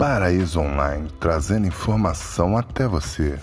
Paraíso Online, trazendo informação até você.